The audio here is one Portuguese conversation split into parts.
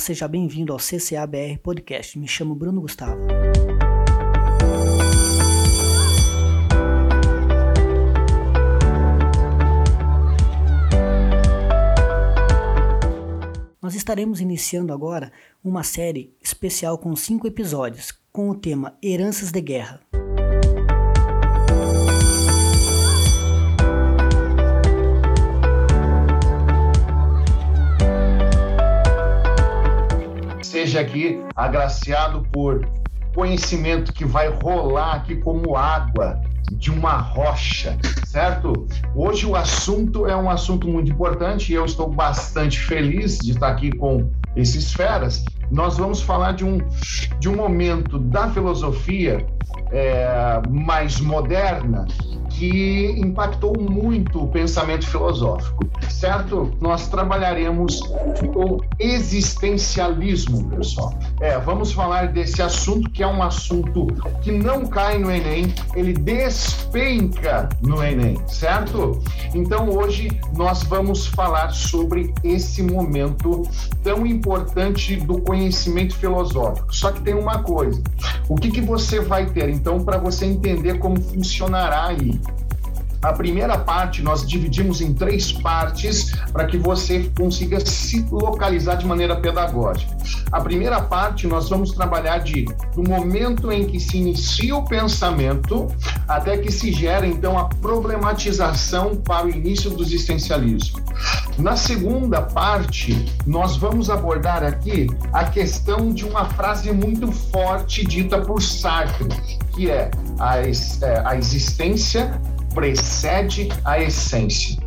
seja bem-vindo ao CCABR Podcast. Me chamo Bruno Gustavo. Nós estaremos iniciando agora uma série especial com cinco episódios, com o tema Heranças de Guerra. Seja aqui agraciado por conhecimento que vai rolar aqui como água de uma rocha, certo? Hoje o assunto é um assunto muito importante e eu estou bastante feliz de estar aqui com esses feras. Nós vamos falar de um, de um momento da filosofia é, mais moderna que impactou muito o pensamento filosófico, certo? Nós trabalharemos o existencialismo, pessoal. É, vamos falar desse assunto que é um assunto que não cai no Enem, ele despenca no Enem, certo? Então hoje nós vamos falar sobre esse momento tão importante do conhecimento filosófico. Só que tem uma coisa: o que, que você vai ter então para você entender como funcionará aí? A primeira parte nós dividimos em três partes para que você consiga se localizar de maneira pedagógica. A primeira parte nós vamos trabalhar de do momento em que se inicia o pensamento até que se gera então a problematização para o início do existencialismo. Na segunda parte, nós vamos abordar aqui a questão de uma frase muito forte dita por Sartre, que é a, é, a existência precede a essência.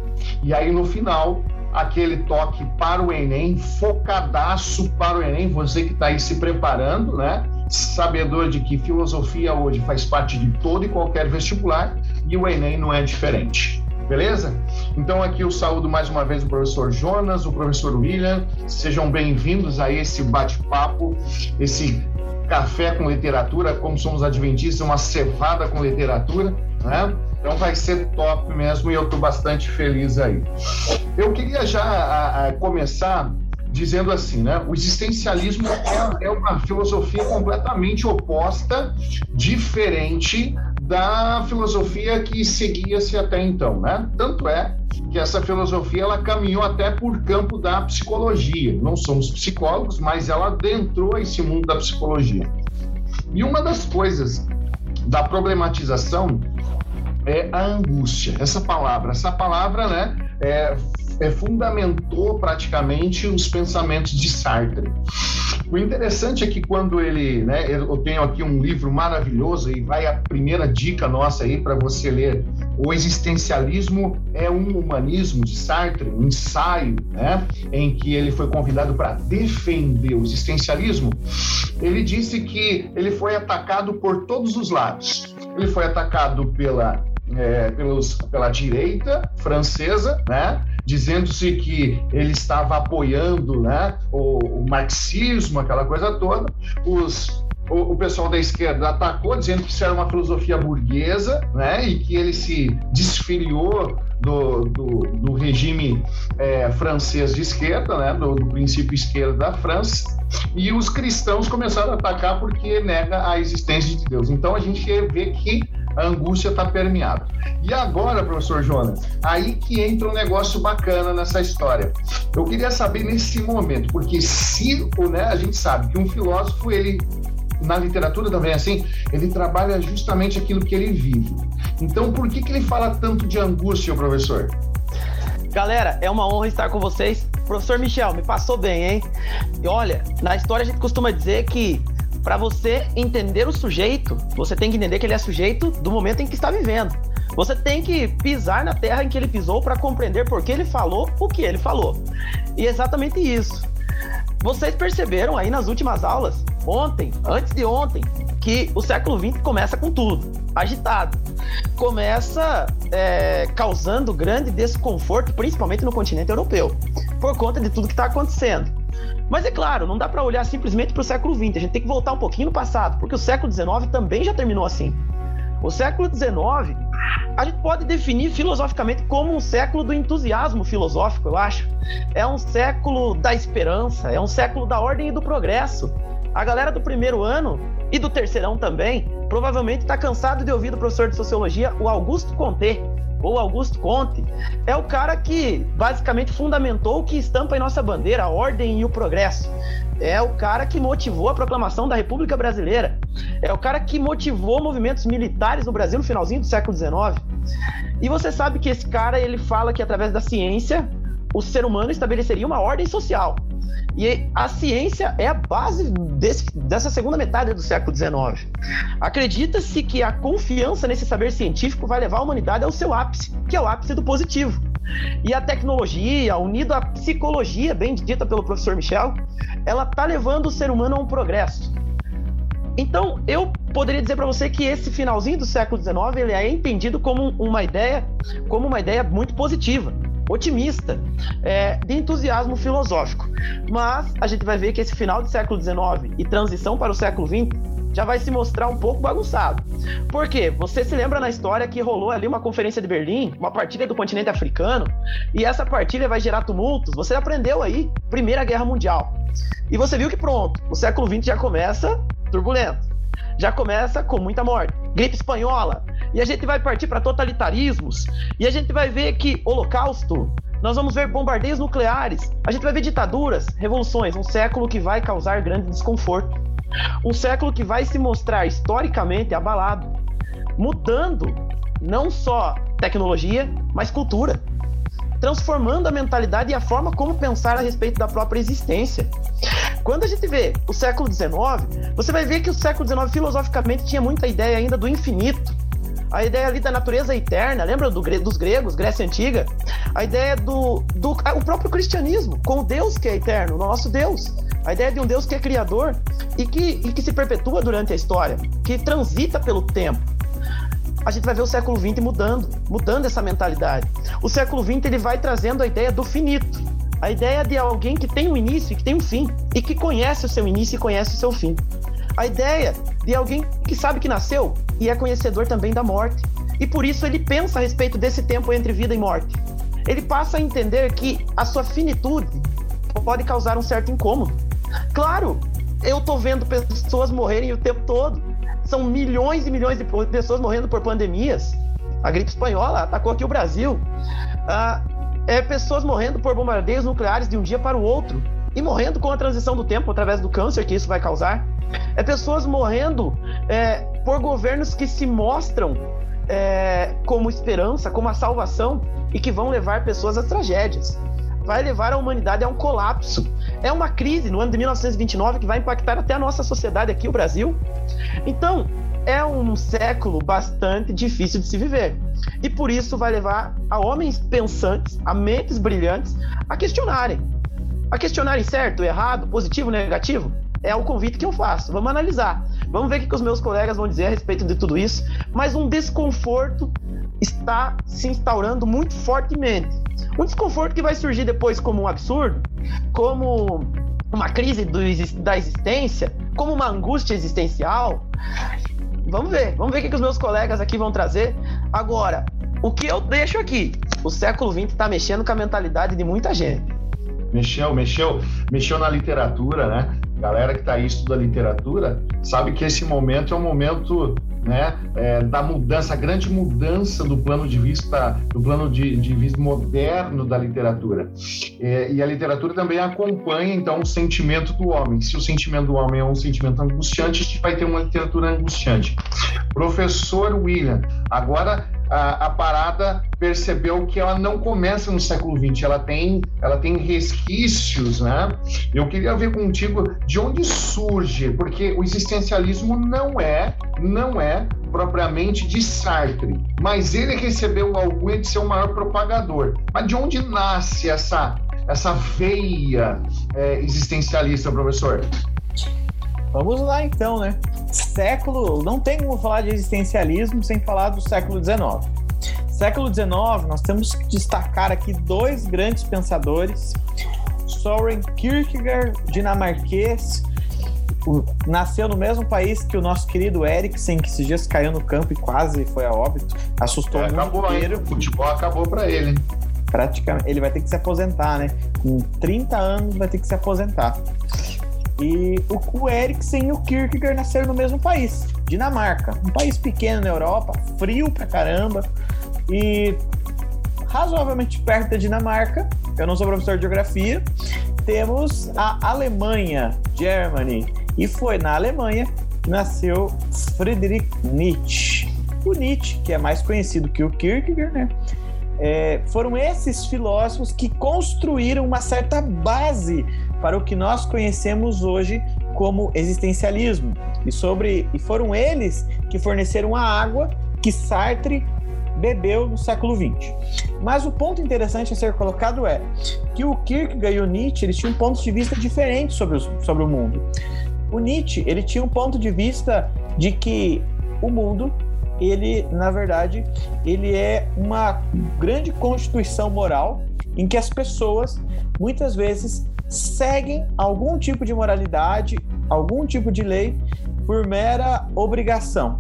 E aí no final, aquele toque para o Enem, focadaço para o Enem, você que está aí se preparando, né? Sabedor de que filosofia hoje faz parte de todo e qualquer vestibular e o Enem não é diferente. Beleza? Então aqui eu saúdo mais uma vez o professor Jonas, o professor William. Sejam bem-vindos a esse bate-papo, esse café com literatura, como somos adventistas, uma cevada com literatura, né? Então vai ser top mesmo e eu estou bastante feliz aí. Eu queria já a, a começar dizendo assim, né? O existencialismo é, é, uma filosofia completamente oposta, diferente da filosofia que seguia-se até então, né? Tanto é que essa filosofia ela caminhou até por campo da psicologia. Não somos psicólogos, mas ela adentrou esse mundo da psicologia. E uma das coisas da problematização é a angústia. Essa palavra, essa palavra, né, é, é, fundamentou praticamente os pensamentos de Sartre. O interessante é que quando ele, né, eu tenho aqui um livro maravilhoso e vai a primeira dica nossa aí para você ler. O existencialismo é um humanismo de Sartre, um ensaio, né, em que ele foi convidado para defender o existencialismo. Ele disse que ele foi atacado por todos os lados. Ele foi atacado pela é, pelos, pela direita francesa, né? dizendo-se que ele estava apoiando né, o, o marxismo, aquela coisa toda. Os, o, pessoal da esquerda atacou, dizendo que isso era uma filosofia burguesa, né, e que ele se desfiliou do, do, do regime é, francês de esquerda, né, do, do, princípio esquerdo da França, e os cristãos começaram a atacar porque nega a existência de Deus. Então a gente vê que a angústia está permeada. E agora, professor Jonas, aí que entra um negócio bacana nessa história. Eu queria saber nesse momento, porque se né, a gente sabe que um filósofo, ele na literatura também é assim, ele trabalha justamente aquilo que ele vive. Então, por que, que ele fala tanto de angústia, professor? Galera, é uma honra estar com vocês. Professor Michel, me passou bem, hein? E olha, na história a gente costuma dizer que para você entender o sujeito, você tem que entender que ele é sujeito do momento em que está vivendo. Você tem que pisar na terra em que ele pisou para compreender por que ele falou o que ele falou. E é exatamente isso. Vocês perceberam aí nas últimas aulas, ontem, antes de ontem, que o século XX começa com tudo, agitado. Começa é, causando grande desconforto, principalmente no continente europeu, por conta de tudo que está acontecendo. Mas é claro, não dá para olhar simplesmente para o século XX, a gente tem que voltar um pouquinho no passado, porque o século XIX também já terminou assim. O século XIX a gente pode definir filosoficamente como um século do entusiasmo filosófico, eu acho. É um século da esperança, é um século da ordem e do progresso. A galera do primeiro ano e do terceirão também provavelmente está cansado de ouvir do professor de sociologia, o Augusto Conte, ou Augusto Conte, é o cara que basicamente fundamentou o que estampa em nossa bandeira, a ordem e o progresso. É o cara que motivou a proclamação da República Brasileira. É o cara que motivou movimentos militares no Brasil no finalzinho do século XIX. E você sabe que esse cara ele fala que através da ciência o ser humano estabeleceria uma ordem social. E a ciência é a base desse, dessa segunda metade do século XIX. Acredita-se que a confiança nesse saber científico vai levar a humanidade ao seu ápice, que é o ápice do positivo. E a tecnologia, unida à psicologia, bem dita pelo professor Michel, ela está levando o ser humano a um progresso. Então, eu poderia dizer para você que esse finalzinho do século XIX ele é entendido como uma ideia, como uma ideia muito positiva otimista, é, de entusiasmo filosófico. Mas a gente vai ver que esse final do século XIX e transição para o século XX já vai se mostrar um pouco bagunçado. Por quê? Você se lembra na história que rolou ali uma conferência de Berlim, uma partilha do continente africano, e essa partilha vai gerar tumultos. Você aprendeu aí, Primeira Guerra Mundial. E você viu que pronto, o século XX já começa turbulento. Já começa com muita morte. Gripe espanhola, e a gente vai partir para totalitarismos, e a gente vai ver que holocausto, nós vamos ver bombardeios nucleares, a gente vai ver ditaduras, revoluções, um século que vai causar grande desconforto. Um século que vai se mostrar historicamente abalado, mudando não só tecnologia, mas cultura transformando a mentalidade e a forma como pensar a respeito da própria existência. Quando a gente vê o século XIX, você vai ver que o século XIX filosoficamente tinha muita ideia ainda do infinito, a ideia ali da natureza eterna, lembra do, dos gregos, Grécia Antiga? A ideia do, do o próprio cristianismo, com o Deus que é eterno, o nosso Deus. A ideia de um Deus que é criador e que, e que se perpetua durante a história, que transita pelo tempo. A gente vai ver o século XX mudando, mudando essa mentalidade. O século XX ele vai trazendo a ideia do finito, a ideia de alguém que tem um início e que tem um fim, e que conhece o seu início e conhece o seu fim. A ideia de alguém que sabe que nasceu e é conhecedor também da morte. E por isso ele pensa a respeito desse tempo entre vida e morte. Ele passa a entender que a sua finitude pode causar um certo incômodo. Claro, eu tô vendo pessoas morrerem o tempo todo. São milhões e milhões de pessoas morrendo por pandemias. A gripe espanhola atacou aqui o Brasil. Ah, é pessoas morrendo por bombardeios nucleares de um dia para o outro e morrendo com a transição do tempo através do câncer que isso vai causar. É pessoas morrendo é, por governos que se mostram é, como esperança, como a salvação e que vão levar pessoas às tragédias. Vai levar a humanidade a um colapso. É uma crise no ano de 1929 que vai impactar até a nossa sociedade aqui, o Brasil. Então, é um século bastante difícil de se viver. E por isso vai levar a homens pensantes, a mentes brilhantes, a questionarem. A questionarem certo, errado, positivo, negativo é o convite que eu faço. Vamos analisar. Vamos ver o que os meus colegas vão dizer a respeito de tudo isso. Mas um desconforto está se instaurando muito fortemente. Um desconforto que vai surgir depois como um absurdo, como uma crise do, da existência, como uma angústia existencial. Vamos ver, vamos ver o que, os meus colegas aqui vão trazer. Agora, o que eu deixo aqui? O século XX está mexendo com a mentalidade de muita gente. Mexeu, mexeu, mexeu na literatura, né? galera que está aí estuda literatura sabe que esse momento é um momento né, é, da mudança, a grande mudança do plano de vista, do plano de, de vista moderno da literatura. É, e a literatura também acompanha, então, o sentimento do homem. Se o sentimento do homem é um sentimento angustiante, a gente vai ter uma literatura angustiante. Professor William, agora a, a, parada percebeu que ela não começa no século XX, ela tem, ela tem resquícios, né? Eu queria ver contigo de onde surge, porque o existencialismo não é, não é propriamente de Sartre, mas ele recebeu algo de ser o maior propagador. Mas de onde nasce essa, essa veia é, existencialista, professor? Vamos lá então, né? Século, não tem como falar de existencialismo sem falar do século XIX. Século XIX, nós temos que destacar aqui dois grandes pensadores, Soren Kierkegaard, dinamarquês, nasceu no mesmo país que o nosso querido Eriksen, que esses dias caiu no campo e quase foi a óbito. Assustou é, o mundo acabou, inteiro. O futebol acabou para ele. Praticamente. Ele vai ter que se aposentar, né? Com 30 anos vai ter que se aposentar. E o, Eriksen e o Kierkegaard nasceram no mesmo país, Dinamarca. Um país pequeno na Europa, frio pra caramba. E razoavelmente perto da Dinamarca, eu não sou professor de geografia, temos a Alemanha, Germany. E foi na Alemanha que nasceu Friedrich Nietzsche. O Nietzsche, que é mais conhecido que o Kierkegaard, né? É, foram esses filósofos que construíram uma certa base para o que nós conhecemos hoje como existencialismo. E, sobre, e foram eles que forneceram a água que Sartre bebeu no século XX. Mas o ponto interessante a ser colocado é que o Kierkegaard e o Nietzsche eles tinham pontos de vista diferentes sobre, os, sobre o mundo. O Nietzsche ele tinha um ponto de vista de que o mundo ele na verdade ele é uma grande constituição moral em que as pessoas muitas vezes seguem algum tipo de moralidade, algum tipo de lei por mera obrigação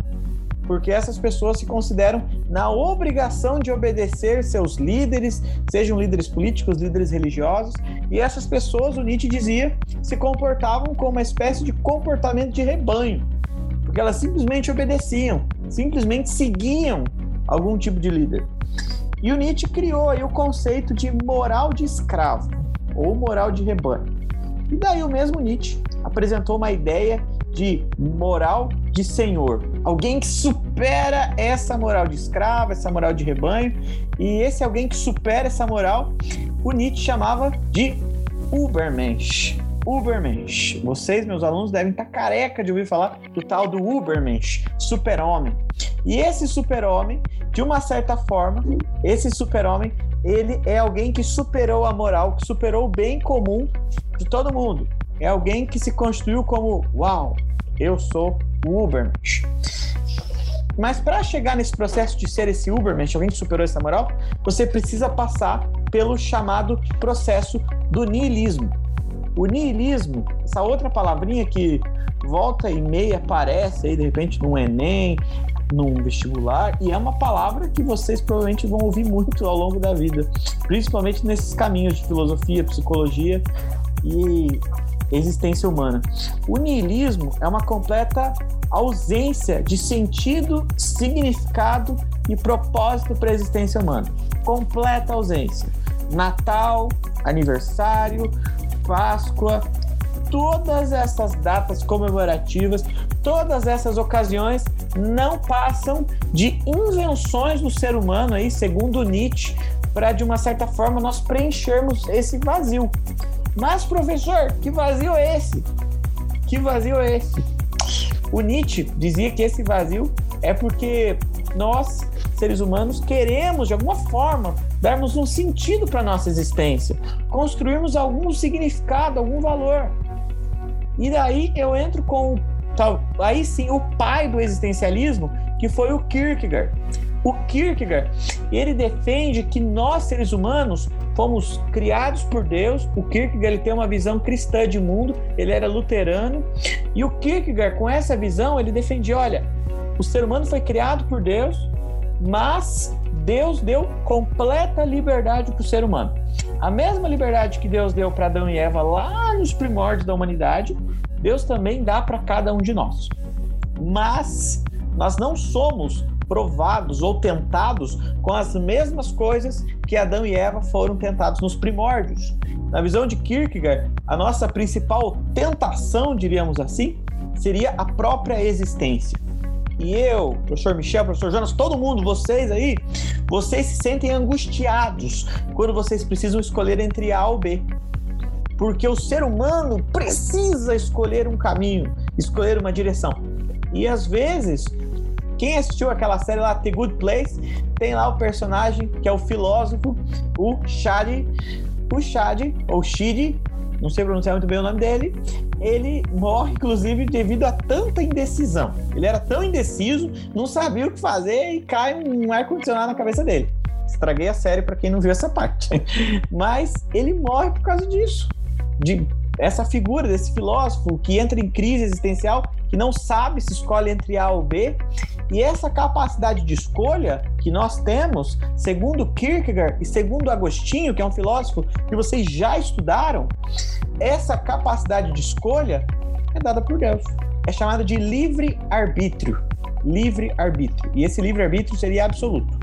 porque essas pessoas se consideram na obrigação de obedecer seus líderes, sejam líderes políticos, líderes religiosos, e essas pessoas, o Nietzsche dizia, se comportavam como uma espécie de comportamento de rebanho, porque elas simplesmente obedeciam, simplesmente seguiam algum tipo de líder. E o Nietzsche criou aí o conceito de moral de escravo ou moral de rebanho. E daí o mesmo Nietzsche apresentou uma ideia de moral de senhor. Alguém que supera essa moral de escravo, essa moral de rebanho. E esse alguém que supera essa moral, o Nietzsche chamava de Ubermensch. Ubermensch. Vocês, meus alunos, devem estar careca de ouvir falar do tal do Ubermensch, super-homem. E esse super-homem, de uma certa forma, esse super-homem, ele é alguém que superou a moral, que superou o bem comum de todo mundo é alguém que se constituiu como, uau, eu sou o Ubermensch. Mas para chegar nesse processo de ser esse Ubermensch, alguém que superou essa moral, você precisa passar pelo chamado processo do niilismo. O niilismo, essa outra palavrinha que volta e meia aparece aí de repente num Enem, num vestibular, e é uma palavra que vocês provavelmente vão ouvir muito ao longo da vida, principalmente nesses caminhos de filosofia, psicologia, e existência humana. O niilismo é uma completa ausência de sentido, significado e propósito para a existência humana. Completa ausência. Natal, aniversário, Páscoa, todas essas datas comemorativas, todas essas ocasiões não passam de invenções do ser humano aí, segundo Nietzsche, para de uma certa forma nós preenchermos esse vazio. Mas, professor, que vazio é esse? Que vazio é esse? O Nietzsche dizia que esse vazio é porque nós, seres humanos, queremos, de alguma forma, darmos um sentido para nossa existência, construirmos algum significado, algum valor. E daí eu entro com, aí sim, o pai do existencialismo, que foi o Kierkegaard. O Kierkegaard, ele defende que nós, seres humanos, fomos criados por Deus. O Kierkegaard ele tem uma visão cristã de mundo, ele era luterano. E o Kierkegaard, com essa visão, ele defendia, olha, o ser humano foi criado por Deus, mas Deus deu completa liberdade para o ser humano. A mesma liberdade que Deus deu para Adão e Eva lá nos primórdios da humanidade, Deus também dá para cada um de nós. Mas nós não somos provados ou tentados com as mesmas coisas que Adão e Eva foram tentados nos primórdios. Na visão de Kierkegaard, a nossa principal tentação, diríamos assim, seria a própria existência. E eu, professor Michel, professor Jonas, todo mundo, vocês aí, vocês se sentem angustiados quando vocês precisam escolher entre A ou B. Porque o ser humano precisa escolher um caminho, escolher uma direção. E às vezes quem assistiu aquela série lá, The Good Place, tem lá o personagem que é o filósofo, o Shadi, o Shadi, ou Shidi, não sei pronunciar muito bem o nome dele, ele morre, inclusive, devido a tanta indecisão. Ele era tão indeciso, não sabia o que fazer e cai um ar-condicionado na cabeça dele. Estraguei a série para quem não viu essa parte. Mas ele morre por causa disso. De essa figura desse filósofo que entra em crise existencial, que não sabe se escolhe entre A ou B, e essa capacidade de escolha que nós temos, segundo Kierkegaard e segundo Agostinho, que é um filósofo que vocês já estudaram, essa capacidade de escolha é dada por Deus. É chamada de livre arbítrio. Livre arbítrio. E esse livre arbítrio seria absoluto.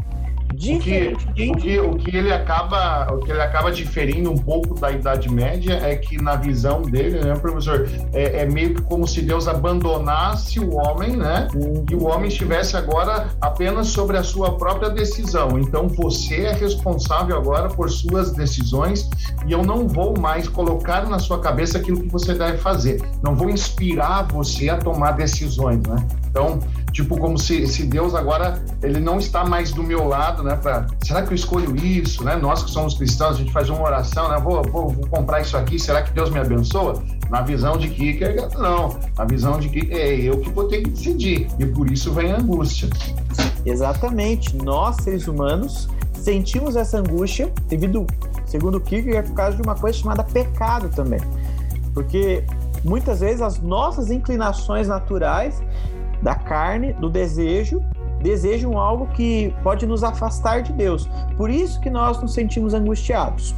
O que, o, que, o que ele acaba o que ele acaba diferindo um pouco da Idade Média é que na visão dele, né, professor, é, é meio que como se Deus abandonasse o homem, né, e o homem estivesse agora apenas sobre a sua própria decisão. Então você é responsável agora por suas decisões e eu não vou mais colocar na sua cabeça aquilo que você deve fazer. Não vou inspirar você a tomar decisões, né? Então, tipo, como se, se Deus agora ele não está mais do meu lado, né? Pra, será que eu escolho isso, né? Nós que somos cristãos, a gente faz uma oração, né? Vou, vou, vou comprar isso aqui, será que Deus me abençoa? Na visão de que, não. Na visão de que é eu que vou ter que decidir. E por isso vem a angústia. Exatamente. Nós, seres humanos, sentimos essa angústia devido, segundo Kierkegaard, é por causa de uma coisa chamada pecado também. Porque muitas vezes as nossas inclinações naturais da carne, do desejo, desejam algo que pode nos afastar de Deus. Por isso que nós nos sentimos angustiados.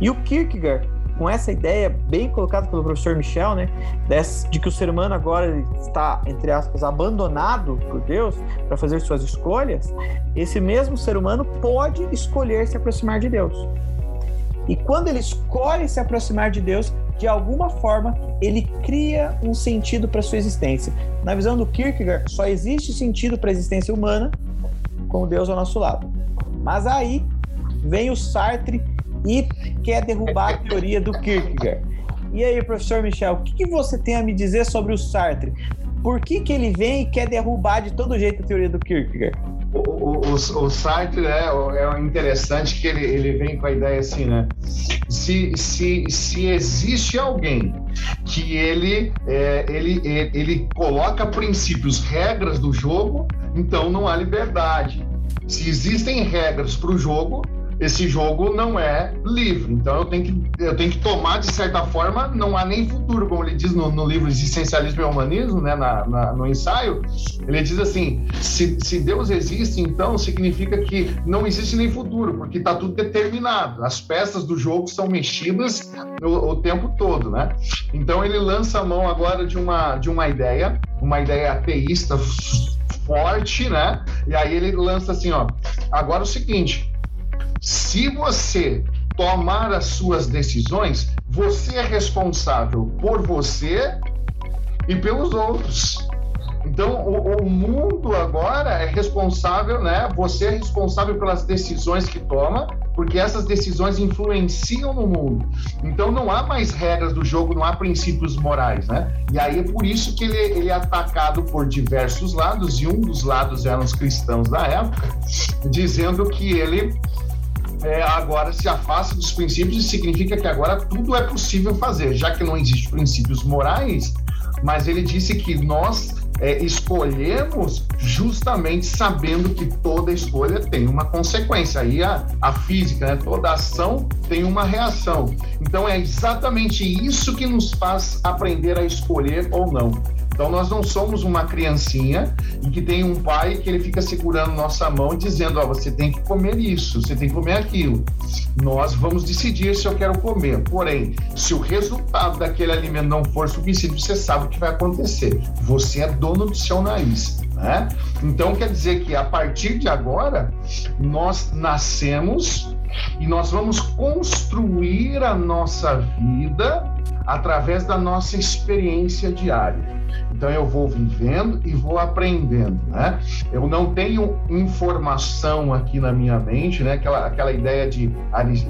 E o Kierkegaard, com essa ideia bem colocada pelo professor Michel, né, de que o ser humano agora está, entre aspas, abandonado por Deus para fazer suas escolhas, esse mesmo ser humano pode escolher se aproximar de Deus. E quando ele escolhe se aproximar de Deus, de alguma forma, ele cria um sentido para sua existência. Na visão do Kierkegaard, só existe sentido para a existência humana com Deus ao nosso lado. Mas aí vem o Sartre e quer derrubar a teoria do Kierkegaard. E aí, professor Michel, o que, você tem a me dizer sobre o Sartre? Por que, que ele vem e quer derrubar de todo jeito a teoria do Kierkegaard? O, o, o, Sartre é, é interessante que ele, ele vem com a ideia assim, né? Se, se, se existe alguém que ele, é, ele, ele coloca princípios, regras do jogo, então não há liberdade. Se existem regras para o jogo, esse jogo não é livre. Então eu tenho que, eu tenho que tomar, de certa forma, não há nem futuro, como ele diz no, no livro Existencialismo e Humanismo, né, na, na, no ensaio. Ele diz assim: se, se Deus existe, então significa que não existe nem futuro, porque está tudo determinado. As peças do jogo são mexidas o, o tempo todo, né? Então ele lança a mão agora de uma, de uma ideia, uma ideia ateísta forte, né? E aí ele lança assim, ó. Agora o seguinte, se você tomar as suas decisões, você é responsável por você e pelos outros. Então, o, o, mundo agora é responsável, né? Você é responsável pelas decisões que toma, porque essas decisões influenciam no mundo. Então, não há mais regras do jogo, não há princípios morais, né? E aí é por isso que ele, ele é atacado por diversos lados, e um dos lados eram os cristãos da época, dizendo que ele é, agora se afasta dos princípios e significa que agora tudo é possível fazer, já que não existem princípios morais, mas ele disse que nós é, escolhemos justamente sabendo que toda escolha tem uma consequência. Aí a, a física, né? toda ação tem uma reação. Então é exatamente isso que nos faz aprender a escolher ou não. Então nós não somos uma criancinha e que tem um pai que ele fica segurando nossa mão dizendo, ó, oh, você tem que comer isso, você tem que comer aquilo. Nós vamos decidir se eu quero comer. Porém, se o resultado daquele alimento não for suficiente, você sabe o que vai acontecer. Você é dono do seu nariz. Né? Então quer dizer que a partir de agora nós nascemos e nós vamos construir a nossa vida através da nossa experiência diária. Então eu vou vivendo e vou aprendendo, né? Eu não tenho informação aqui na minha mente, né? Aquela, aquela ideia de,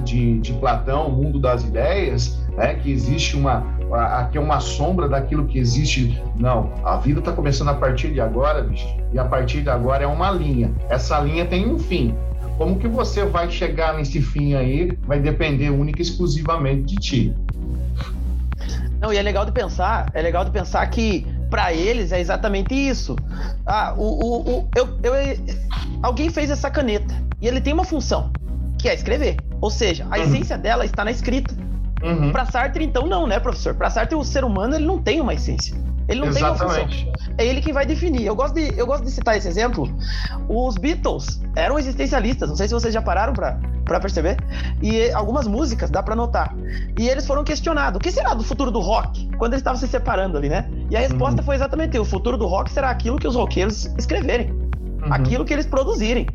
de, de Platão, o mundo das ideias, né? Que existe uma aqui é uma sombra daquilo que existe. Não, a vida está começando a partir de agora, bicho. E a partir de agora é uma linha. Essa linha tem um fim. Como que você vai chegar nesse fim aí vai depender única e exclusivamente de ti. Não, e é legal de pensar, é legal de pensar que para eles é exatamente isso. Ah, o, o, o eu, eu, alguém fez essa caneta e ele tem uma função, que é escrever. Ou seja, a uhum. essência dela está na escrita. Uhum. Para Sartre, então, não, né, professor? Para Sartre, o ser humano ele não tem uma essência. Ele não Exatamente. tem uma função. É ele quem vai definir. Eu gosto, de, eu gosto de citar esse exemplo. Os Beatles eram existencialistas. Não sei se vocês já pararam para perceber. E algumas músicas dá para notar. E eles foram questionados: o que será do futuro do rock? Quando eles estavam se separando ali, né? E a resposta uhum. foi exatamente: o futuro do rock será aquilo que os roqueiros escreverem. Uhum. Aquilo que eles produzirem.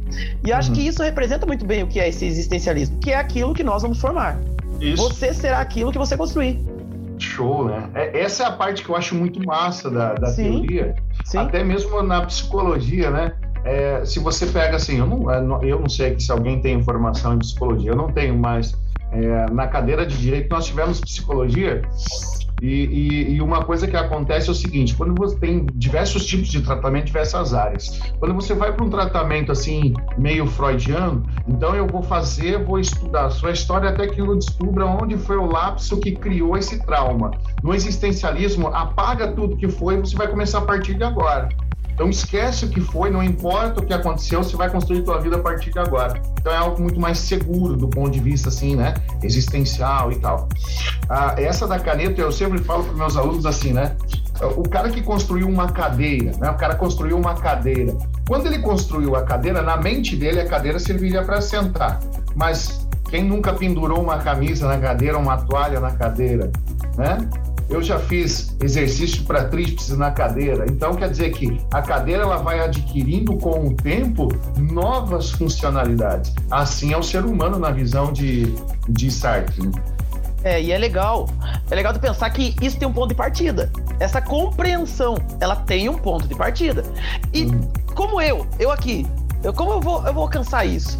E acho uhum. que isso representa muito bem o que é esse existencialismo, que é aquilo que nós vamos formar. Isso. Você será aquilo que você construir. Show, né? É, essa é a parte que eu acho muito massa da, da Sim. teoria. Sim. Até mesmo na psicologia, né? É, se você pega assim, eu não, eu não sei se alguém tem informação em psicologia, eu não tenho, mas é, na cadeira de direito nós tivemos psicologia e, e, e, uma coisa que acontece é o seguinte: quando você tem diversos tipos de tratamento, diversas áreas. Quando você vai para um tratamento assim, meio freudiano, então eu vou fazer, vou estudar a sua história até que eu descubra onde foi o lapso que criou esse trauma. No existencialismo, apaga tudo que foi, você vai começar a partir de agora. Então esquece o que foi, não importa o que aconteceu, você vai construir tua vida a partir de agora. Então é algo muito mais seguro do ponto de vista assim, né, existencial e tal. Ah, essa da caneta eu sempre falo para meus alunos assim, né? O cara que construiu uma cadeira, né? O cara construiu uma cadeira. Quando ele construiu a cadeira, na mente dele a cadeira serviria para sentar. Mas quem nunca pendurou uma camisa na cadeira, uma toalha na cadeira, né? Eu já fiz exercício para tríceps na cadeira. Então quer dizer que a cadeira ela vai adquirindo com o tempo novas funcionalidades. Assim é o ser humano na visão de, de Sartre. Né? É, e é legal. É legal de pensar que isso tem um ponto de partida. Essa compreensão, ela tem um ponto de partida. E uhum. como eu, eu aqui, eu, como eu vou, eu vou alcançar isso?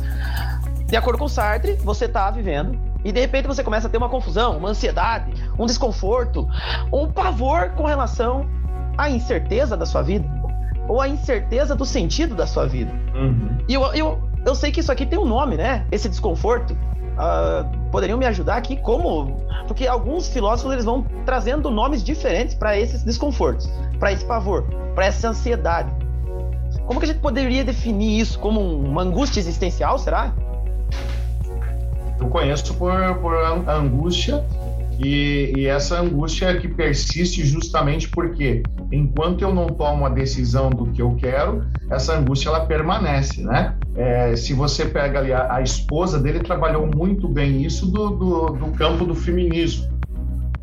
De acordo com Sartre, você está vivendo e de repente você começa a ter uma confusão, uma ansiedade, um desconforto, um pavor com relação à incerteza da sua vida, ou à incerteza do sentido da sua vida. Uhum. E eu, eu, eu sei que isso aqui tem um nome, né? Esse desconforto. Uh, poderiam me ajudar aqui como porque alguns filósofos eles vão trazendo nomes diferentes para esses desconfortos para esse pavor para essa ansiedade como que a gente poderia definir isso como uma angústia existencial será eu conheço por, por angústia e, e, essa angústia que persiste justamente porque enquanto eu não tomo a decisão do que eu quero, essa angústia ela permanece, né? É, se você pega ali a, a, esposa dele trabalhou muito bem isso do, do, do campo do feminismo,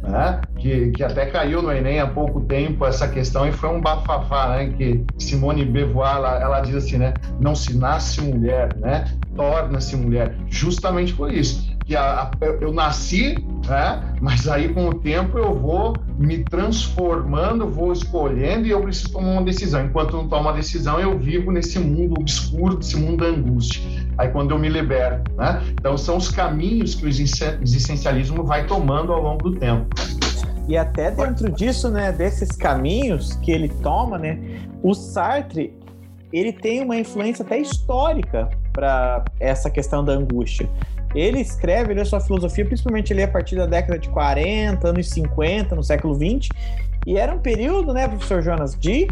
né? Que, que até caiu no Enem há pouco tempo essa questão e foi um bafafá, né? Que Simone Beauvoir ela, ela diz assim, né? Não se nasce mulher, né? Torna-se mulher. Justamente por isso. Que a, a, eu nasci, né? mas aí com o tempo eu vou me transformando, vou escolhendo e eu preciso tomar uma decisão. Enquanto não tomo uma decisão, eu vivo nesse mundo obscuro, nesse mundo da angústia. Aí quando eu me liberto. Né? Então são os caminhos que o existencialismo vai tomando ao longo do tempo. E até dentro disso, né, desses caminhos que ele toma, né, o Sartre, ele tem uma influência até histórica para essa questão da angústia. Ele escreve a sua filosofia, principalmente ali a partir da década de 40, anos 50, no século 20, e era um período, né, professor Jonas, de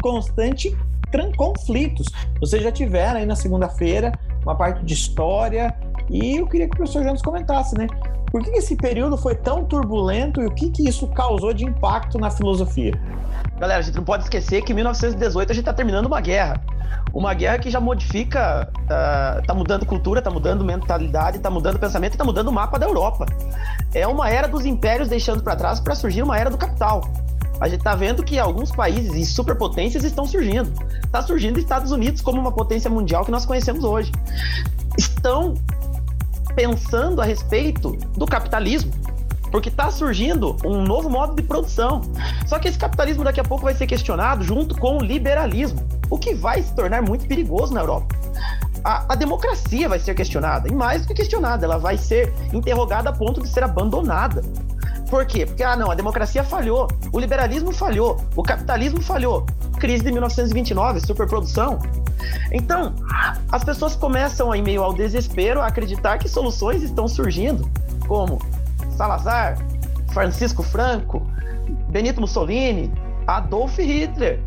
constante conflitos. Vocês já tiveram aí na segunda-feira uma parte de história, e eu queria que o professor Jonas comentasse, né? Por que esse período foi tão turbulento e o que, que isso causou de impacto na filosofia? Galera, a gente não pode esquecer que em 1918 a gente está terminando uma guerra uma guerra que já modifica, uh, mudando cultura, tá mudando mentalidade, tá mudando pensamento, tá mudando o mapa da Europa. É uma era dos impérios deixando para trás para surgir uma era do capital. A gente está vendo que alguns países e superpotências estão surgindo. Está surgindo Estados Unidos como uma potência mundial que nós conhecemos hoje. Estão pensando a respeito do capitalismo, porque está surgindo um novo modo de produção. Só que esse capitalismo daqui a pouco vai ser questionado junto com o liberalismo, o que vai se tornar muito perigoso na Europa. A, a, democracia vai ser questionada, e mais do que questionada, ela vai ser interrogada a ponto de ser abandonada. Por quê? Porque, ah, não, a democracia falhou, o liberalismo falhou, o capitalismo falhou, crise de 1929, superprodução. Então, as pessoas começam, em meio ao desespero, a acreditar que soluções estão surgindo, como Salazar, Francisco Franco, Benito Mussolini, Adolf Hitler,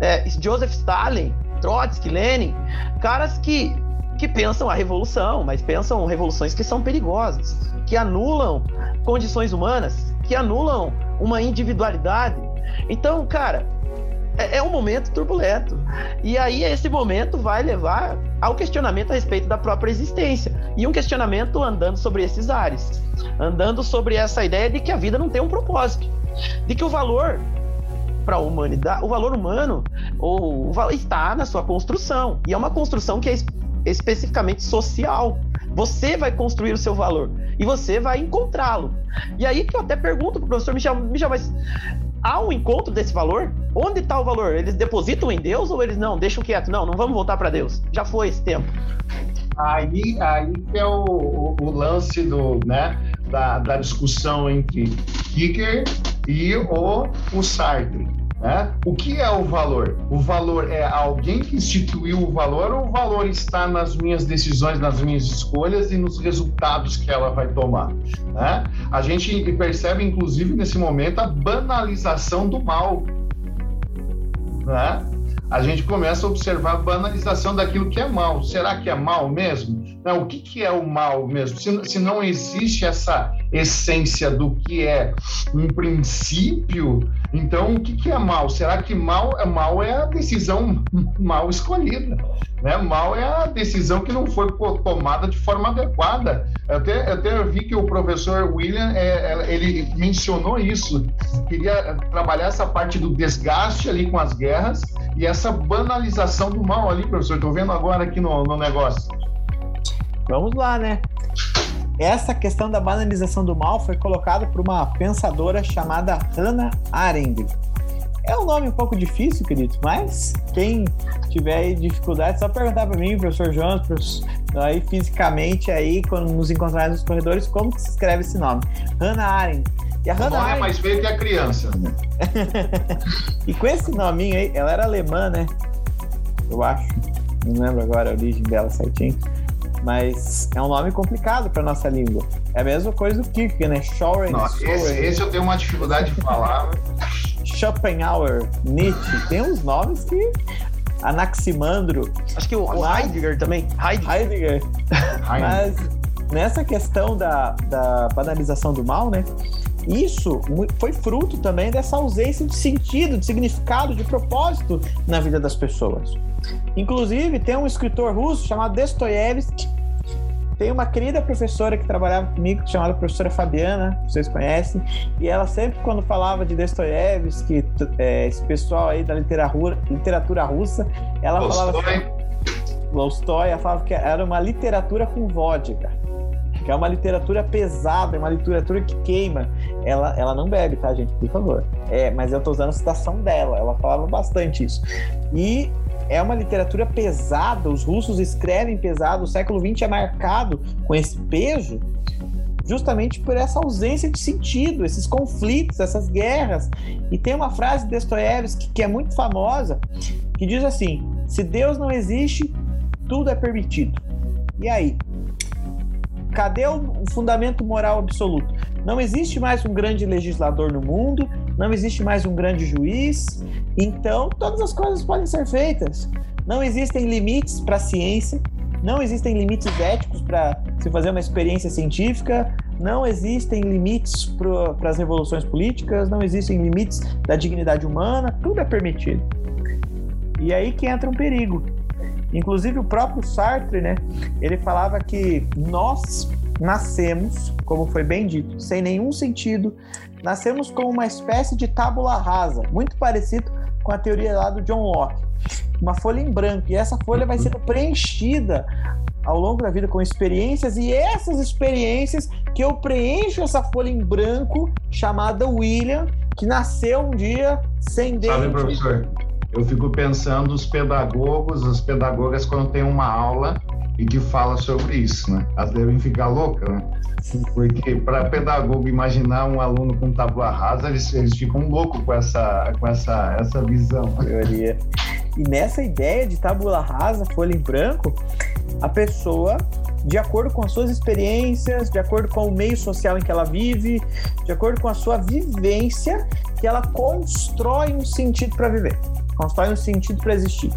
é, Joseph Stalin, Trotsky, Lenin, caras que que pensam a revolução, mas pensam revoluções que são perigosas, que anulam condições humanas, que anulam uma individualidade. Então, cara, é, é um momento turbulento. E aí, esse momento vai levar ao questionamento a respeito da própria existência. E um questionamento andando sobre esses ares, andando sobre essa ideia de que a vida não tem um propósito, de que o valor para a humanidade, o valor humano ou está na sua construção. E é uma construção que é especificamente social. Você vai construir o seu valor e você vai encontrá-lo. E aí que eu até pergunto para o professor Michel, Michel, mas há um encontro desse valor? Onde está o valor? Eles depositam em Deus ou eles não? Deixam quieto? Não, não vamos voltar para Deus. Já foi esse tempo. Aí, aí é o, o, o lance do, né, da, da discussão entre Kicker e o, o Sartre. Né? O que é o valor? O valor é alguém que instituiu o valor ou o valor está nas minhas decisões, nas minhas escolhas e nos resultados que ela vai tomar? Né? A gente percebe, inclusive, nesse momento, a banalização do mal. Né? A gente começa a observar a banalização daquilo que é mal. Será que é mal mesmo? Não, o que, que é o mal mesmo? Se, se não existe essa essência do que é um princípio, então o que, que é mal? Será que mal, mal é a decisão mal escolhida? Né? Mal é a decisão que não foi tomada de forma adequada. Até, até vi que o professor William é, é, ele mencionou isso, queria trabalhar essa parte do desgaste ali com as guerras e essa banalização do mal ali, professor. Estou vendo agora aqui no, no negócio. Vamos lá, né? Essa questão da banalização do mal foi colocada por uma pensadora chamada Hannah Arendt. É um nome um pouco difícil, querido, mas quem tiver dificuldade, é só perguntar para mim, professor Jonas, aí fisicamente aí quando nos encontrarmos nos corredores, como que se escreve esse nome? Hannah Arendt. E a Hannah não Arendt... é mais feio que a criança. e com esse nominho aí, ela era alemã, né? Eu acho. Não lembro agora a origem dela certinho mas é um nome complicado para nossa língua. É a mesma coisa do Kierkegaard, né? Schoren, esse, esse, eu tenho uma dificuldade de falar. Schopenhauer, Nietzsche, tem uns nomes que Anaximandro. Acho que o, o Heidegger também. Heidegger. Heidegger. Mas nessa questão da, da banalização do mal, né? Isso foi fruto também dessa ausência de sentido, de significado, de propósito na vida das pessoas. Inclusive, tem um escritor russo chamado Dostoiévski. Tem uma querida professora que trabalhava comigo, chamada professora Fabiana, vocês conhecem, e ela sempre, quando falava de Dostoiévski, é, esse pessoal aí da literatura, literatura russa, ela Tolstói. falava assim, Tolstói, ela falava que era uma literatura com vodka que é uma literatura pesada, é uma literatura que queima. Ela, ela não bebe, tá, gente? Por favor. É, mas eu tô usando a citação dela, ela falava bastante isso. E é uma literatura pesada, os russos escrevem pesado, o século XX é marcado com esse peso justamente por essa ausência de sentido, esses conflitos, essas guerras. E tem uma frase de Dostoiévski que é muito famosa, que diz assim: se Deus não existe, tudo é permitido. E aí? Cadê o fundamento moral absoluto? Não existe mais um grande legislador no mundo, não existe mais um grande juiz, então todas as coisas podem ser feitas. Não existem limites para a ciência, não existem limites éticos para se fazer uma experiência científica, não existem limites para as revoluções políticas, não existem limites da dignidade humana, tudo é permitido. E aí que entra um perigo, Inclusive o próprio Sartre, né, ele falava que nós nascemos, como foi bem dito, sem nenhum sentido, nascemos como uma espécie de tábula rasa, muito parecido com a teoria lá do John Locke. Uma folha em branco, e essa folha vai sendo preenchida ao longo da vida com experiências, e essas experiências que eu preencho essa folha em branco chamada William, que nasceu um dia sem Deus. Sabe, professor? eu fico pensando os pedagogos, as pedagogas quando tem uma aula e que fala sobre isso, né? Elas devem ficar loucas, né? Porque para pedagogo imaginar um aluno com tábua rasa, eles, eles ficam loucos com essa, com essa, essa visão. Teoria. E nessa ideia de tábula rasa, folha em branco, a pessoa, de acordo com as suas experiências, de acordo com o meio social em que ela vive, de acordo com a sua vivência, que ela constrói um sentido para viver constrói um sentido para existir.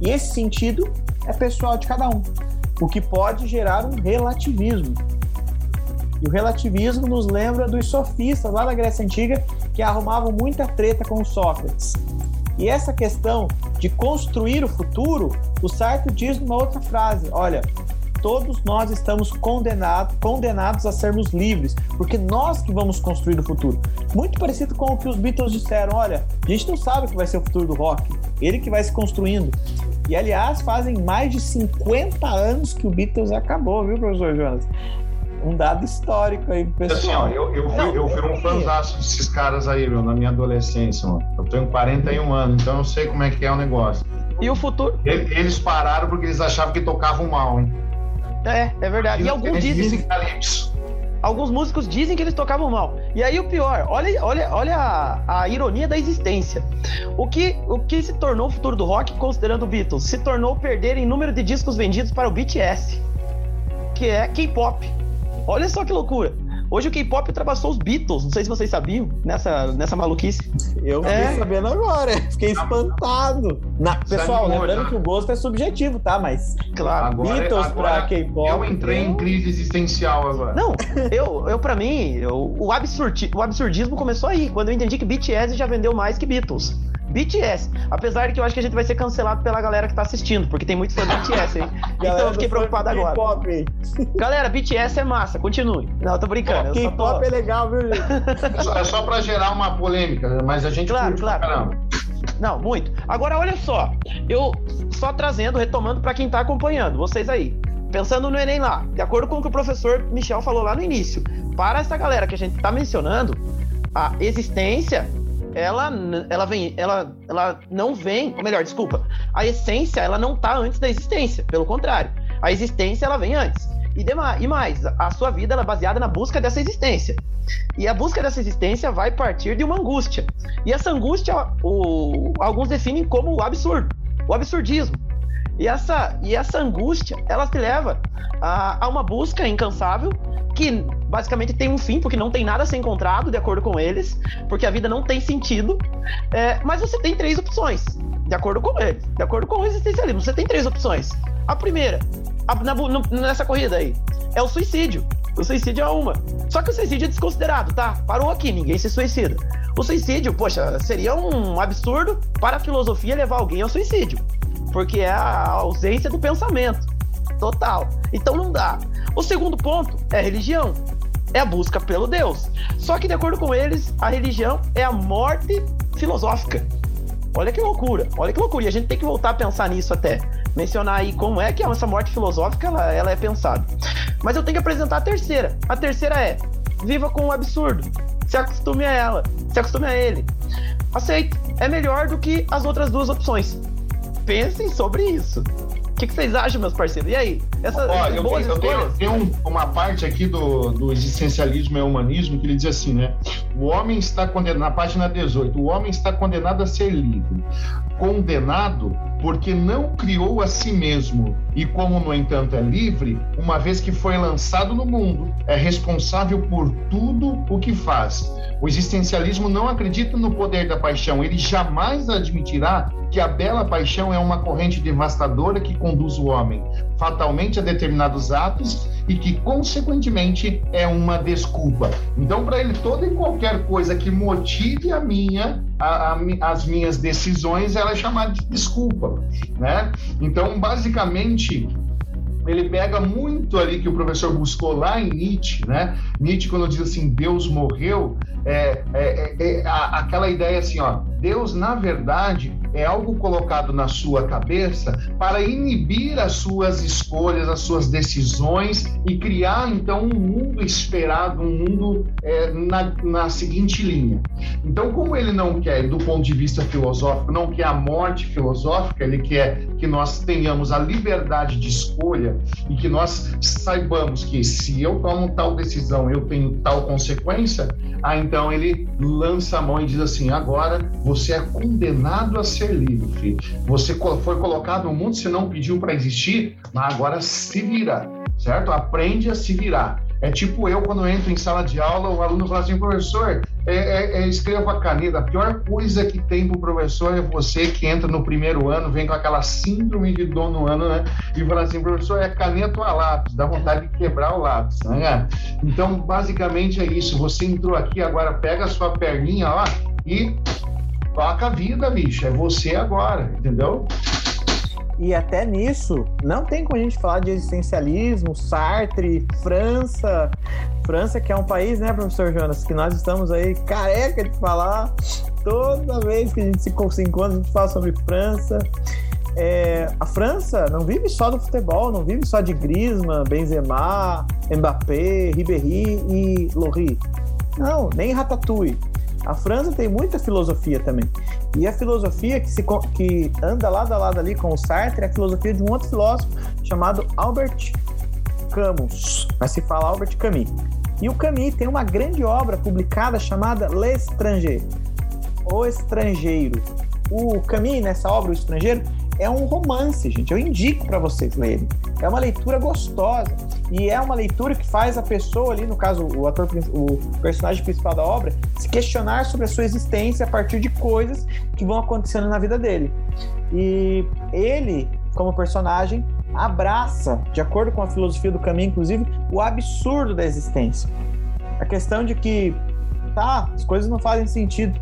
E esse sentido é pessoal de cada um. o que pode gerar um relativismo. E o relativismo nos lembra dos sofistas lá da Grécia Antiga que arrumavam muita treta com Sócrates. E essa questão de construir o futuro, o Sartre diz numa outra frase: olha, todos nós estamos condenados, condenados a sermos livres, porque nós que vamos construir o futuro. Muito parecido com o que os Beatles disseram: olha, a gente não sabe o que vai ser o futuro do rock, ele que vai se construindo. E aliás, fazem mais de 50 anos que o Beatles acabou, viu, professor Jonas? um dado histórico aí pro pessoal. Assim, ó, eu, eu, eu fui um fanzaço desses caras aí, meu, na minha adolescência, mano. Eu tenho 41 anos, então eu sei como é que é o negócio. E o futuro? Eles pararam porque eles achavam que tocavam mal, hein? É, é verdade. E, e alguns dizem. Alguns músicos dizem que eles tocavam mal. E aí o pior, olha, olha, olha a, a, ironia da existência. O que, o que se tornou o futuro do rock, considerando Beatles, se tornou perder em número de discos vendidos para o BTS, que é K-pop. Olha só que loucura. Hoje o K-pop ultrapassou os Beatles, não sei se vocês sabiam, nessa, nessa maluquice. Eu fiquei é. sabendo agora, fiquei espantado. Na, pessoal, lembrando que o gosto é subjetivo, tá? Mas claro, agora, Beatles agora pra K-pop. Eu entrei em crise existencial agora. Não, eu, eu pra mim, eu, o, absurdi, o absurdismo começou aí, quando eu entendi que BTS já vendeu mais que Beatles. BTS. Apesar de que eu acho que a gente vai ser cancelado pela galera que tá assistindo, porque tem muito fã do BTS, hein? então eu fiquei preocupado agora. Galera, BTS é massa, continue. Não, tô brincando. K-pop tô... é legal, viu, gente? É só pra gerar uma polêmica, mas a gente claro, claro. caramba. Não, muito. Agora, olha só. Eu só trazendo, retomando para quem tá acompanhando, vocês aí. Pensando no Enem lá, de acordo com o que o professor Michel falou lá no início, para essa galera que a gente tá mencionando, a existência ela, ela vem, ela, ela não vem, ou melhor, desculpa, a essência ela não está antes da existência, pelo contrário, a existência ela vem antes. E, demais, e mais, a sua vida ela é baseada na busca dessa existência. E a busca dessa existência vai partir de uma angústia. E essa angústia, o, alguns definem como o absurdo, o absurdismo. E essa, e essa angústia, ela te leva a, a uma busca incansável que basicamente tem um fim, porque não tem nada a ser encontrado, de acordo com eles, porque a vida não tem sentido. É, mas você tem três opções, de acordo com eles, de acordo com o existencialismo. Você tem três opções. A primeira, a, na, no, nessa corrida aí, é o suicídio. O suicídio é uma. Só que o suicídio é desconsiderado, tá? Parou aqui, ninguém se suicida. O suicídio, poxa, seria um absurdo para a filosofia levar alguém ao suicídio. Porque é a ausência do pensamento. Total. Então não dá. O segundo ponto é religião. É a busca pelo Deus. Só que, de acordo com eles, a religião é a morte filosófica. Olha que loucura, olha que loucura. E a gente tem que voltar a pensar nisso até. Mencionar aí como é que essa morte filosófica ela, ela é pensada. Mas eu tenho que apresentar a terceira. A terceira é: viva com o absurdo. Se acostume a ela, se acostume a ele. Aceito. É melhor do que as outras duas opções. Pensem sobre isso. O que, que, vocês acham, meus parceiros? E aí? Essa, Ó, eu, boas eu tenho, tenho uma parte aqui do, do existencialismo e humanismo que ele diz assim, né? O homem está condenado, na página 18, o homem está condenado a ser livre. Condenado porque não criou a si mesmo e, como no entanto é livre, uma vez que foi lançado no mundo, é responsável por tudo o que faz. O existencialismo não acredita no poder da paixão, ele jamais admitirá que a bela paixão é uma corrente devastadora que conduz o homem fatalmente a determinados atos e que, consequentemente, é uma desculpa. Então, para ele, toda e qualquer coisa que motive a minha, a, a, as minhas decisões, ela é chamada de desculpa, né? Então, basicamente, ele pega muito ali que o professor buscou lá em Nietzsche, né? Nietzsche, quando diz assim, Deus morreu, é, é, é, é aquela ideia assim, ó, Deus, na verdade, é algo colocado na sua cabeça para inibir as suas escolhas, as suas decisões e criar então um mundo esperado, um mundo é, na, na seguinte linha. Então, como ele não quer, do ponto de vista filosófico, não quer a morte filosófica, ele quer que nós tenhamos a liberdade de escolha e que nós saibamos que se eu tomo tal decisão, eu tenho tal consequência, ah, então ele lança a mão e diz assim: agora você é condenado a ser livre. Você foi colocado no mundo, você não pediu para existir, mas agora se vira, certo? Aprende a se virar. É tipo eu, quando entro em sala de aula, o aluno fala assim, professor, é, é, é, escreva a caneta. A pior coisa que tem para o professor é você que entra no primeiro ano, vem com aquela síndrome de dono ano, né? E fala assim, professor, é caneta ou a lápis? Dá vontade de quebrar o lápis, né? Então, basicamente é isso. Você entrou aqui, agora pega a sua perninha lá e toca a vida, bicho. É você agora, entendeu? E até nisso, não tem como a gente falar de existencialismo, Sartre, França. França, que é um país, né, professor Jonas, que nós estamos aí careca de falar. Toda vez que a gente se, encontra, a gente fala sobre França. É, a França não vive só do futebol, não vive só de Griezmann, Benzema, Mbappé, Ribéry e Lohri. Não, nem Ratatouille. A França tem muita filosofia também. E a filosofia que, se, que anda lado a lado ali com o Sartre é a filosofia de um outro filósofo chamado Albert Camus. Mas se fala Albert Camus. E o Camus tem uma grande obra publicada chamada L'Étranger, O Estrangeiro. O Camus, nessa obra, O Estrangeiro, é um romance, gente. Eu indico para vocês lerem. É uma leitura gostosa e é uma leitura que faz a pessoa ali, no caso, o ator, o personagem principal da obra, se questionar sobre a sua existência a partir de coisas que vão acontecendo na vida dele. E ele, como personagem, abraça, de acordo com a filosofia do caminho, inclusive, o absurdo da existência. A questão de que, tá, as coisas não fazem sentido.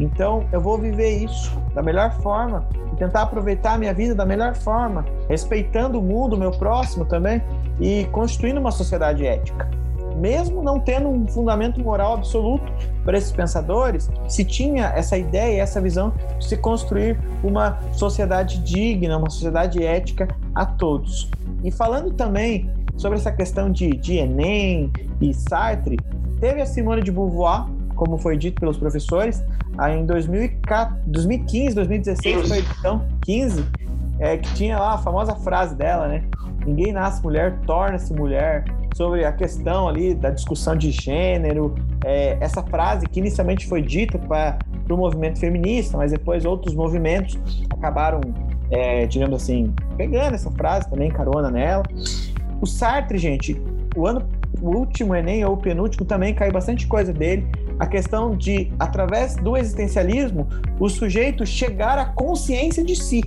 Então, eu vou viver isso da melhor forma e tentar aproveitar a minha vida da melhor forma, respeitando o mundo, o meu próximo também e construindo uma sociedade ética. Mesmo não tendo um fundamento moral absoluto para esses pensadores, se tinha essa ideia, essa visão de se construir uma sociedade digna, uma sociedade ética a todos. E falando também sobre essa questão de, de Enem e Sartre, teve a Simone de Beauvoir, como foi dito pelos professores, em 2015, 2016 foi a edição 15, é, que tinha lá a famosa frase dela, né? Ninguém nasce mulher, torna-se mulher. Sobre a questão ali da discussão de gênero, é, essa frase que inicialmente foi dita para o movimento feminista, mas depois outros movimentos acabaram, é, digamos assim, pegando essa frase também, carona nela. O Sartre, gente, o ano o último Enem ou o penúltimo também caiu bastante coisa dele. A questão de, através do existencialismo, o sujeito chegar à consciência de si.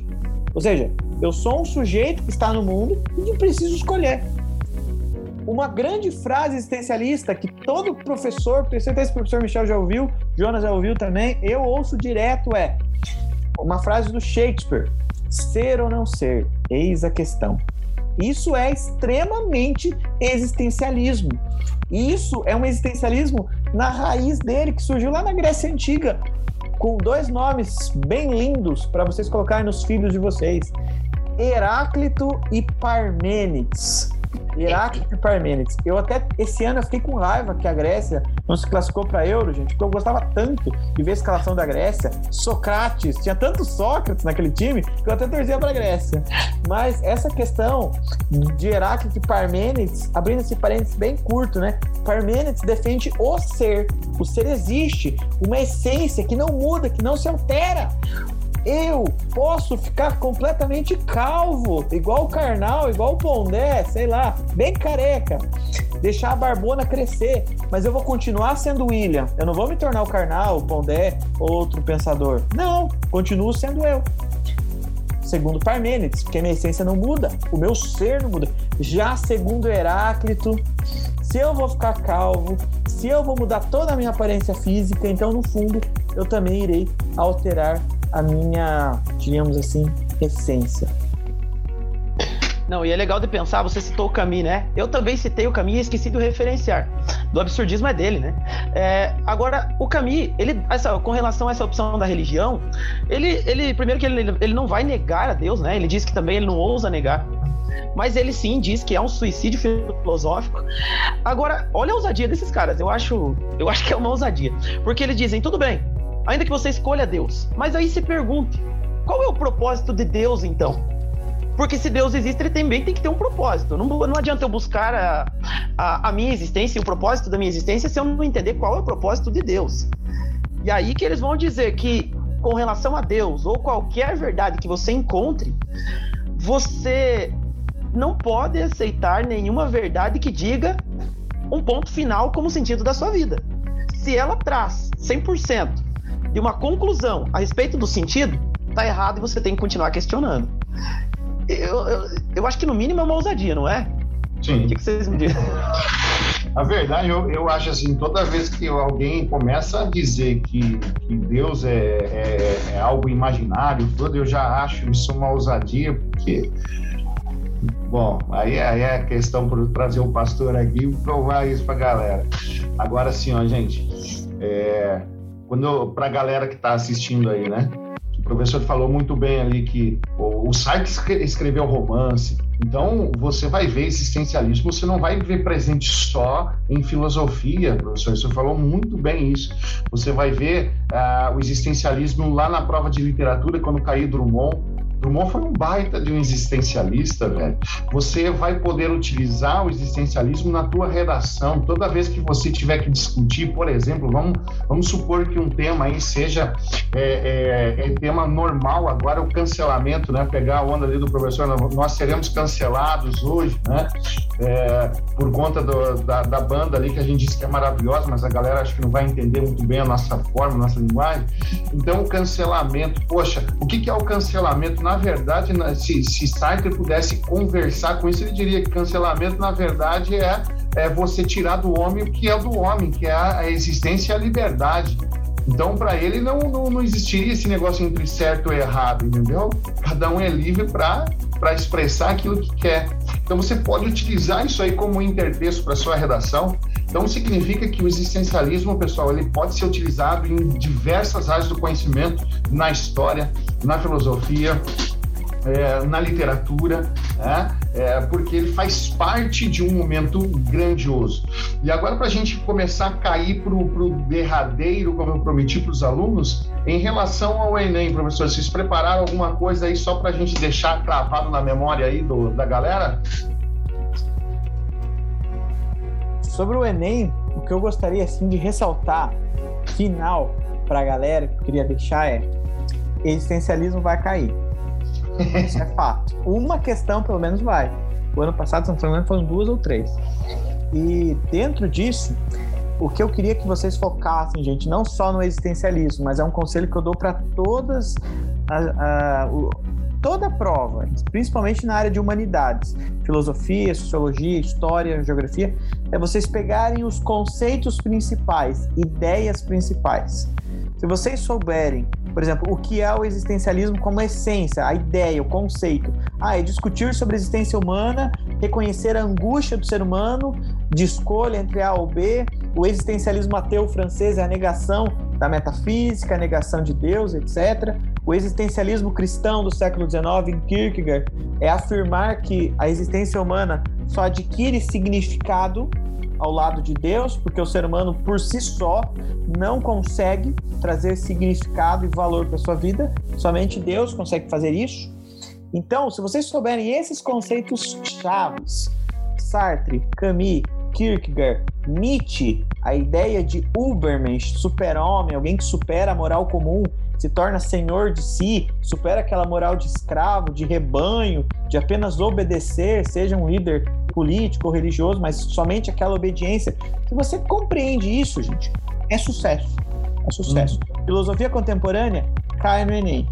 Ou seja, eu sou um sujeito que está no mundo e preciso escolher. Uma grande frase existencialista que todo professor, tenho certeza que o professor Michel já ouviu, Jonas já ouviu também, eu ouço direto é uma frase do Shakespeare: ser ou não ser, eis a questão. Isso é extremamente existencialismo. Isso é um existencialismo na raiz dele, que surgiu lá na Grécia Antiga, com dois nomes bem lindos para vocês colocarem nos filhos de vocês: Heráclito e Parmênides. Heráclito e Parmênides. Eu até esse ano eu fiquei com raiva que a Grécia não se classificou para Euro, gente, porque eu gostava tanto de ver a escalação da Grécia. Socrates, tinha tanto Sócrates naquele time que eu até torcia para a Grécia. Mas essa questão de Heráclito e Parmênides, abrindo esse parênteses bem curto, né? Parmênides defende o ser. O ser existe, uma essência que não muda, que não se altera eu posso ficar completamente calvo, igual o Karnal, igual o Pondé, sei lá, bem careca, deixar a barbona crescer, mas eu vou continuar sendo William. Eu não vou me tornar o Karnal, o Pondé, outro pensador. Não, continuo sendo eu. Segundo Parmênides, porque a minha essência não muda, o meu ser não muda. Já segundo Heráclito, se eu vou ficar calvo, se eu vou mudar toda a minha aparência física, então no fundo eu também irei alterar a minha, digamos assim, essência. Não, e é legal de pensar, você citou o Camus, né? Eu também citei o Camus e esqueci do referenciar. Do absurdismo é dele, né? É, agora, o Camus, ele, essa, com relação a essa opção da religião, ele, ele primeiro que ele, ele não vai negar a Deus, né? Ele diz que também ele não ousa negar. Mas ele sim diz que é um suicídio filosófico. Agora, olha a ousadia desses caras. Eu acho, eu acho que é uma ousadia. Porque eles dizem, tudo bem, ainda que você escolha Deus. Mas aí se pergunte: qual é o propósito de Deus então? Porque se Deus existe, ele também tem que ter um propósito. Não, não adianta eu buscar a, a, a minha existência e o propósito da minha existência se eu não entender qual é o propósito de Deus. E aí que eles vão dizer que, com relação a Deus ou qualquer verdade que você encontre, você não pode aceitar nenhuma verdade que diga um ponto final como sentido da sua vida se ela traz 100% de uma conclusão a respeito do sentido, tá errado e você tem que continuar questionando. Eu, eu, eu acho que no mínimo é uma ousadia, não é? Sim. O que, que vocês me dizem? A verdade, eu, eu acho assim, toda vez que alguém começa a dizer que, que Deus é, é, é algo imaginário, tudo, eu já acho isso uma ousadia, porque Bom, aí, aí é a questão para trazer o pastor aqui e provar isso para a galera. Agora sim, ó, gente, é, quando para a galera que está assistindo aí, né? O professor falou muito bem ali que o, o Sykes escreveu romance. Então, você vai ver existencialismo, você não vai ver presente só em filosofia, professor. Você falou muito bem isso. Você vai ver uh, o existencialismo lá na prova de literatura, quando caiu Drummond Drummond foi um baita de um existencialista, velho. Você vai poder utilizar o existencialismo na tua redação. Toda vez que você tiver que discutir, por exemplo, vamos, vamos supor que um tema aí seja é, é, é tema normal agora, o cancelamento, né? Pegar a onda ali do professor, nós seremos cancelados hoje, né? É, por conta do, da, da, banda ali que a gente disse que é maravilhosa, mas a galera acho que não vai entender muito bem a nossa forma, a nossa linguagem. Então, o cancelamento, poxa, o que, que é o cancelamento? na verdade, se, se Sartre pudesse conversar com isso, ele diria que cancelamento, na verdade, é, é você tirar do homem o que é do homem, que é a, a existência e a liberdade. Então, para ele, não, não, não, existiria esse negócio entre certo e errado, entendeu? Cada um é livre para expressar aquilo que quer. Então, você pode utilizar isso aí como intertexto para sua redação. Então, significa que o existencialismo, pessoal, ele pode ser utilizado em diversas áreas do conhecimento, na história, na filosofia, é, na literatura, né? é, porque ele faz parte de um momento grandioso. E agora, para a gente começar a cair para o derradeiro, como eu prometi para os alunos, em relação ao Enem, professor, vocês prepararam alguma coisa aí só para a gente deixar cravado na memória aí do, da galera? Sobre o Enem, o que eu gostaria assim de ressaltar, final para a galera que eu queria deixar é existencialismo vai cair. Isso é fato. Uma questão pelo menos vai. O ano passado, se não me engano, foram duas ou três. E dentro disso, o que eu queria que vocês focassem, gente, não só no existencialismo, mas é um conselho que eu dou para todas a, a, toda a prova, principalmente na área de humanidades, filosofia, sociologia, história, geografia, é vocês pegarem os conceitos principais, ideias principais. Se vocês souberem, por exemplo, o que é o existencialismo como essência, a ideia, o conceito, ah, é discutir sobre a existência humana, reconhecer a angústia do ser humano, de escolha entre A ou B, o existencialismo ateu francês é a negação da metafísica, a negação de Deus, etc. O existencialismo cristão do século XIX, em Kierkegaard, é afirmar que a existência humana só adquire significado ao lado de Deus, porque o ser humano por si só não consegue trazer significado e valor para sua vida, somente Deus consegue fazer isso. Então, se vocês souberem esses conceitos chaves, Sartre, Camus, Kierkegaard, Nietzsche, a ideia de Ubermensch, super-homem, alguém que supera a moral comum, se torna senhor de si, supera aquela moral de escravo, de rebanho, de apenas obedecer, seja um líder político ou religioso, mas somente aquela obediência. Se você compreende isso, gente, é sucesso. É sucesso. Hum. Filosofia contemporânea cai no Enem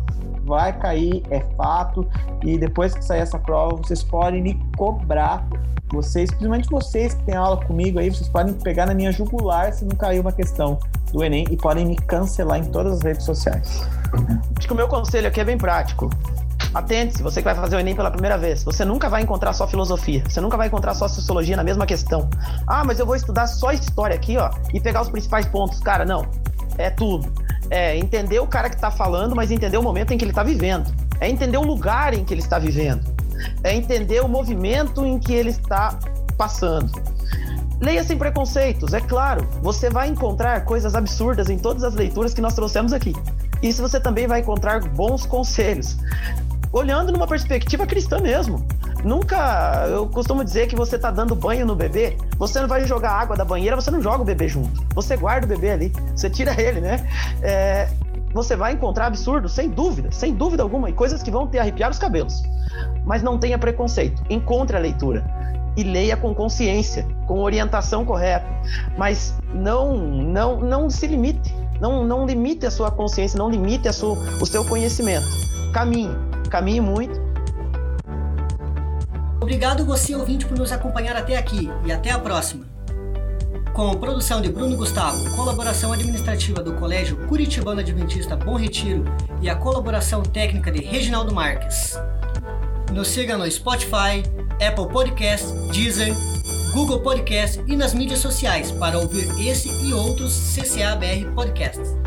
vai cair, é fato. E depois que sair essa prova, vocês podem me cobrar. Vocês, principalmente vocês que têm aula comigo aí, vocês podem pegar na minha jugular se não caiu uma questão do Enem e podem me cancelar em todas as redes sociais. Acho que o meu conselho aqui é bem prático. Atente-se, você que vai fazer o Enem pela primeira vez. Você nunca vai encontrar só filosofia. Você nunca vai encontrar só sociologia na mesma questão. Ah, mas eu vou estudar só história aqui, ó, e pegar os principais pontos. Cara, não. É tudo é entender o cara que está falando, mas entender o momento em que ele está vivendo. É entender o lugar em que ele está vivendo. É entender o movimento em que ele está passando. Leia sem preconceitos, é claro. Você vai encontrar coisas absurdas em todas as leituras que nós trouxemos aqui. Isso você também vai encontrar bons conselhos. Olhando numa perspectiva cristã mesmo. Nunca, eu costumo dizer que você tá dando banho no bebê, você não vai jogar água da banheira, você não joga o bebê junto. Você guarda o bebê ali, você tira ele, né? É, você vai encontrar absurdos, sem dúvida, sem dúvida alguma, e coisas que vão te arrepiar os cabelos. Mas não tenha preconceito, encontre a leitura e leia com consciência, com orientação correta, mas não, não, não se limite Não, não limite a sua consciência, não limite a sua, o seu conhecimento. Caminhe, caminhe muito. Obrigado você ouvinte por nos acompanhar até aqui e até a próxima. Com produção de Bruno Gustavo, colaboração administrativa do Colégio Curitibano Adventista Bom Retiro e a colaboração técnica de Reginaldo Marques. Nos siga no Spotify, Apple Podcast, Deezer, Google Podcast e nas mídias sociais para ouvir esse e outros CCABR Podcasts.